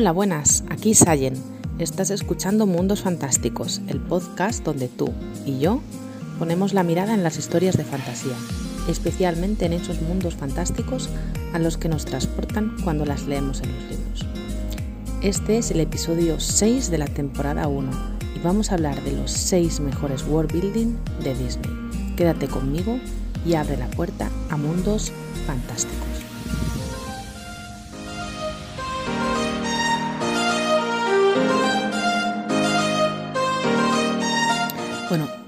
Hola, buenas, aquí Sayen. Estás escuchando Mundos Fantásticos, el podcast donde tú y yo ponemos la mirada en las historias de fantasía, especialmente en esos mundos fantásticos a los que nos transportan cuando las leemos en los libros. Este es el episodio 6 de la temporada 1 y vamos a hablar de los 6 mejores world building de Disney. Quédate conmigo y abre la puerta a mundos fantásticos.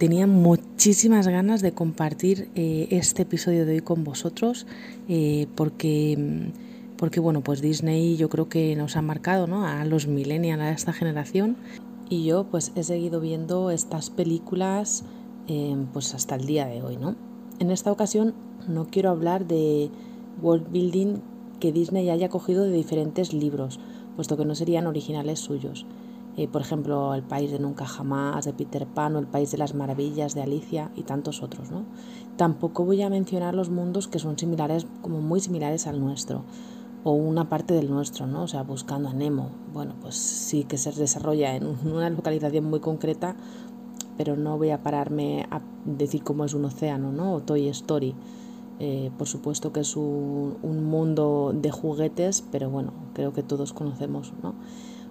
Tenía muchísimas ganas de compartir eh, este episodio de hoy con vosotros eh, porque, porque, bueno, pues Disney yo creo que nos ha marcado ¿no? a los millennials, a esta generación y yo pues he seguido viendo estas películas eh, pues hasta el día de hoy, ¿no? En esta ocasión no quiero hablar de world building que Disney haya cogido de diferentes libros, puesto que no serían originales suyos. Eh, por ejemplo, El País de Nunca Jamás, de Peter Pan, o El País de las Maravillas, de Alicia y tantos otros. ¿no? Tampoco voy a mencionar los mundos que son similares, como muy similares al nuestro, o una parte del nuestro, ¿no? o sea, buscando a Nemo. Bueno, pues sí que se desarrolla en una localización muy concreta, pero no voy a pararme a decir cómo es un océano, ¿no? O Toy Story. Eh, por supuesto que es un, un, mundo de juguetes, pero bueno, creo que todos conocemos, ¿no?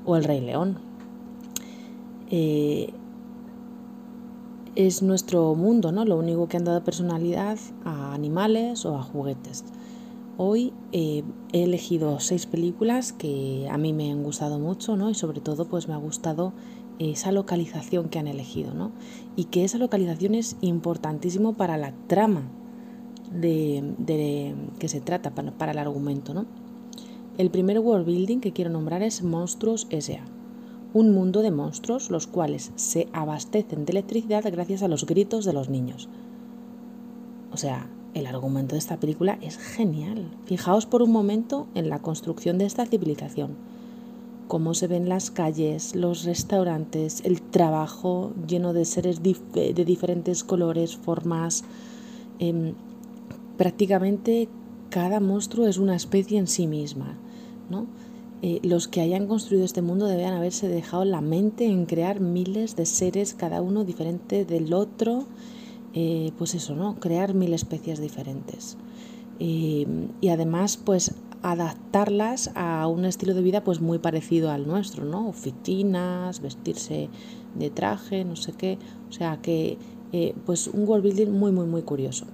O El Rey León, eh, es nuestro mundo, ¿no? Lo único que han dado personalidad a animales o a juguetes. Hoy eh, he elegido seis películas que a mí me han gustado mucho, ¿no? Y sobre todo, pues me ha gustado esa localización que han elegido, ¿no? Y que esa localización es importantísimo para la trama de, que se trata, para, el argumento, ¿no? El primer world building que quiero nombrar es Monstruos S.A un mundo de monstruos los cuales se abastecen de electricidad gracias a los gritos de los niños. O sea, el argumento de esta película es genial. Fijaos por un momento en la construcción de esta civilización. Cómo se ven las calles, los restaurantes, el trabajo lleno de seres de diferentes colores, formas. Em, prácticamente cada monstruo es una especie en sí misma. ¿no? Eh, los que hayan construido este mundo deben haberse dejado la mente en crear miles de seres, cada uno diferente del otro, eh, pues eso, ¿no? Crear mil especies diferentes. y además, pues adaptarlas a un estilo de vida pues muy parecido al nuestro, ¿no? Oficinas, vestirse de traje, no sé qué. O sea que, eh, pues un world building muy, muy, muy curioso.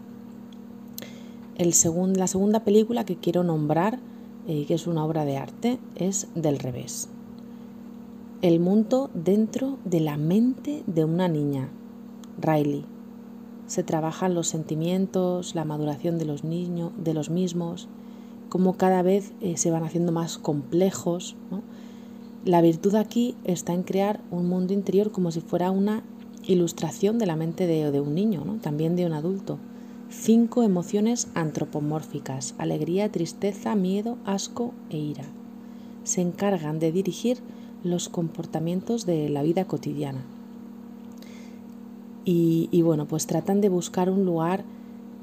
El la segunda película que quiero nombrar eh, que es una obra de arte, es del revés. El mundo dentro de la mente de una niña, Riley. Se trabajan los sentimientos, la maduración de los niños, de los mismos, cómo cada vez eh, se van haciendo más complejos. La virtud aquí está en crear un mundo interior como si fuera una ilustración de la mente de, de un niño, ¿no? también de un adulto cinco emociones antropomórficas, alegría, tristeza, miedo, asco e ira. Se encargan de dirigir los comportamientos de la vida cotidiana. Y, bueno, pues tratan de buscar un lugar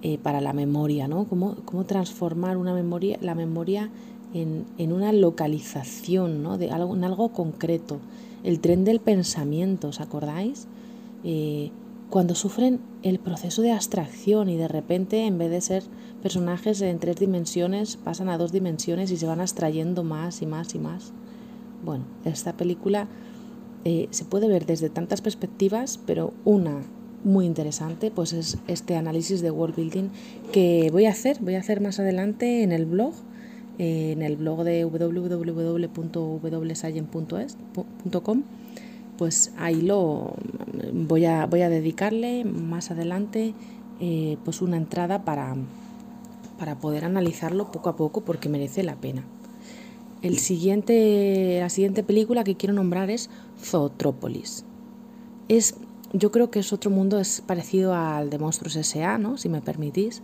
eh, para la memoria, ¿no? Cómo, transformar una memoria, la memoria en, una localización, ¿no? De algo, en algo concreto. El tren del pensamiento, ¿os acordáis? Eh, cuando sufren el proceso de abstracción y de repente en vez de ser personajes en tres dimensiones pasan a dos dimensiones y se van abstrayendo más y más y más. Bueno, esta película eh, se puede ver desde tantas perspectivas, pero una muy interesante pues es este análisis de world building que voy a hacer, voy a hacer más adelante en el blog, eh, en el blog de www.wsayen.com pues ahí lo voy a, voy a dedicarle más adelante eh, pues una entrada para, para poder analizarlo poco a poco porque merece la pena. El siguiente, la siguiente película que quiero nombrar es Zootrópolis. Es, yo creo que es otro mundo, es parecido al de Monstruos S.A., ¿no? si me permitís,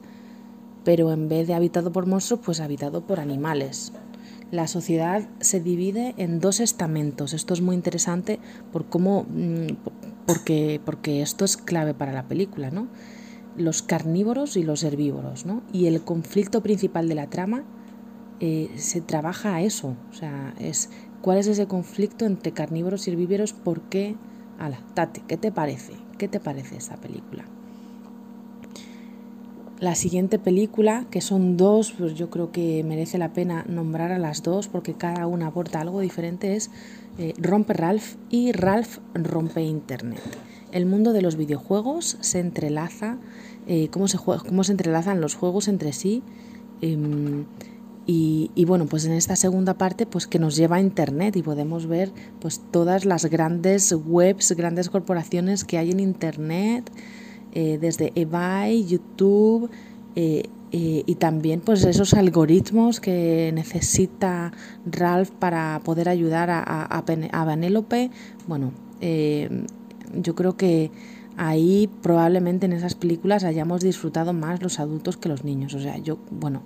pero en vez de habitado por monstruos, pues habitado por animales la sociedad se divide en dos estamentos. Esto es muy interesante por cómo, mm, porque, porque esto es clave para la película, ¿no? Los carnívoros y los herbívoros, ¿no? Y el conflicto principal de la trama eh, se trabaja a eso, o sea, es ¿Cuál es ese conflicto entre carnívoros y herbívoros? ¿Por qué? Ala, Tate, ¿qué te parece? ¿Qué te parece esta película? La siguiente película, que son dos, pues yo creo que merece la pena nombrar a las dos porque cada una aporta algo diferente, es eh, Rompe Ralph y Ralph Rompe Internet. El mundo de los videojuegos se entrelaza, eh, cómo, se cómo se entrelazan los juegos entre sí. Em, y, y, bueno, pues en esta segunda parte, pues que nos lleva a Internet y podemos ver pues todas las grandes webs, grandes corporaciones que hay en Internet, eh, desde eBay, YouTube eh, eh, y también pues esos algoritmos que necesita Ralph para poder ayudar a, a, a. Bueno, yo creo que ahí probablemente en esas películas hayamos disfrutado más los adultos que los niños. O sea, yo, bueno,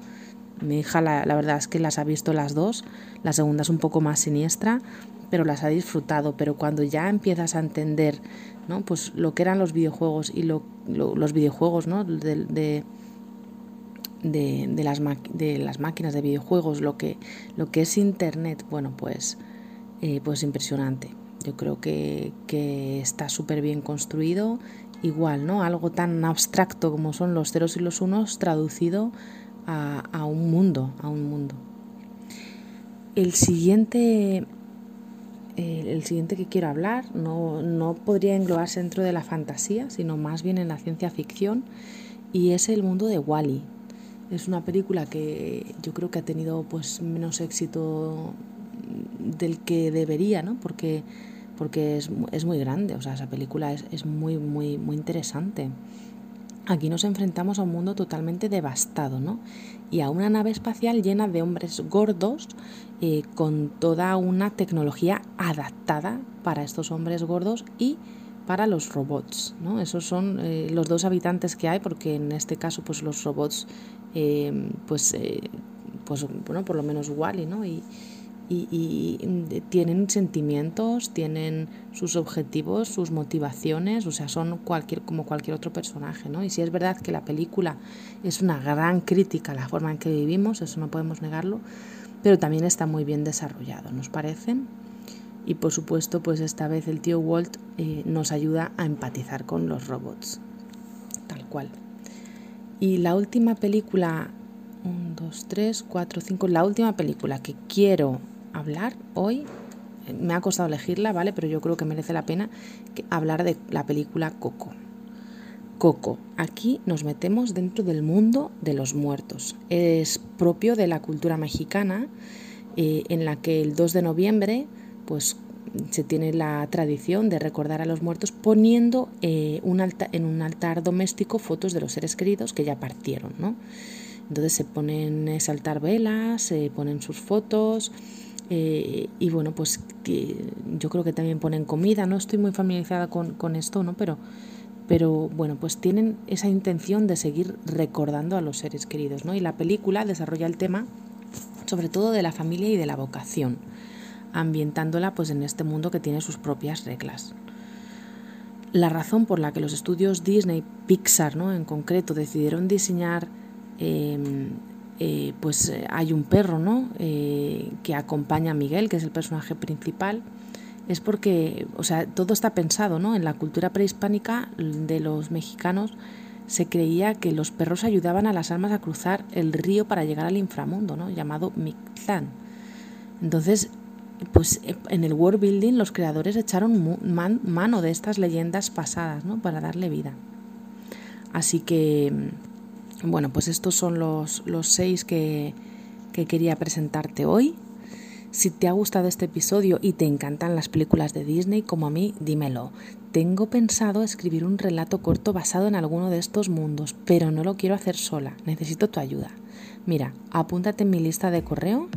mi hija la, la, verdad es que las ha visto las dos, la segunda es un poco más siniestra, pero las ha disfrutado. Pero cuando ya empiezas a entender ¿no? pues lo que eran los videojuegos y lo, los videojuegos ¿no? De, las máquinas de videojuegos, lo que, es Internet, bueno, pues, eh, pues impresionante. Yo creo que, está súper bien construido. Igual, ¿no? Algo tan abstracto como son los ceros y los unos traducido a, a un mundo, a un mundo. El siguiente el siguiente que quiero hablar no, no, podría englobarse dentro de la fantasía, sino más bien en la ciencia ficción, y es el mundo de Wally. Es una película que yo creo que ha tenido pues menos éxito del que debería, ¿no? Porque, porque es, es muy grande, o sea, esa película es, es muy, muy, muy interesante. Aquí nos enfrentamos a un mundo totalmente devastado, ¿no? Y a una nave espacial llena de hombres gordos eh, con toda una tecnología adaptada para estos hombres gordos y para los robots, ¿no? Esos son eh, los dos habitantes que hay, porque en este caso, pues los robots, eh, pues, pues, bueno, por lo menos Wally, ¿no? Y, y, tienen sentimientos, tienen sus objetivos, sus motivaciones, o sea, son cualquier, como cualquier otro personaje, ¿no? Y si es verdad que la película es una gran crítica a la forma en que vivimos, eso no podemos negarlo, pero también está muy bien desarrollado, ¿nos parece? Y por supuesto, pues esta vez el tío Walt eh, nos ayuda a empatizar con los robots, tal cual. Y la última película, 1, 2, 3, 4, 5, la última película que quiero hablar hoy, me ha costado elegirla, ¿vale? Pero yo creo que merece la pena hablar de la película Coco. Coco, aquí nos metemos dentro del mundo de los muertos. Es propio de la cultura mexicana, eh, en la que el 2 de noviembre, pues se tiene la tradición de recordar a los muertos poniendo eh, un en un altar doméstico fotos de los seres queridos que ya partieron, ¿no? Entonces se ponen saltar velas, se ponen sus fotos, eh, y bueno, pues yo creo que también ponen comida, no estoy muy familiarizada con, con esto, ¿no? Pero, pero bueno, pues tienen esa intención de seguir recordando a los seres queridos, ¿no? Y la película desarrolla el tema sobre todo de la familia y de la vocación, ambientándola pues en este mundo que tiene sus propias reglas. La razón por la que los estudios Disney, Pixar, ¿no? En concreto, decidieron diseñar em, eh, pues eh, hay un perro ¿no? Eh, que acompaña a Miguel, que es el personaje principal, es porque, o sea, todo está pensado, ¿no? En la cultura prehispánica de los mexicanos se creía que los perros ayudaban a las almas a cruzar el río para llegar al inframundo, ¿no? Llamado Mictlán. Entonces, pues en el world building los creadores echaron mano de estas leyendas pasadas, ¿no? Para darle vida. Así que bueno, pues estos son los, los seis que, que quería presentarte hoy. Si te ha gustado este episodio y te encantan las películas de Disney como a mí, dímelo. Tengo pensado escribir un relato corto basado en alguno de estos mundos, pero no lo quiero hacer sola, necesito tu ayuda. Mira, apúntate en mi lista de correo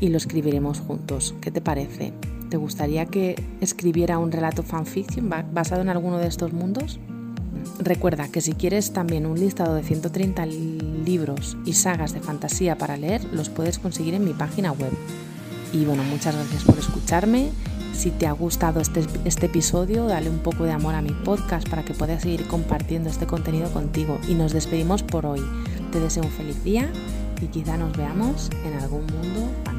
y lo escribiremos juntos. ¿Qué te parece? ¿Te gustaría que escribiera un relato fanfiction basado en alguno de estos mundos? Recuerda que si quieres también un listado de 130 libros y sagas de fantasía para leer, los puedes conseguir en mi página web. Y bueno, muchas gracias por escucharme. Si te ha gustado este, este episodio, dale un poco de amor a mi podcast para que puedas seguir compartiendo este contenido contigo. Y nos despedimos por hoy. Te deseo un feliz día y quizá nos veamos en algún mundo.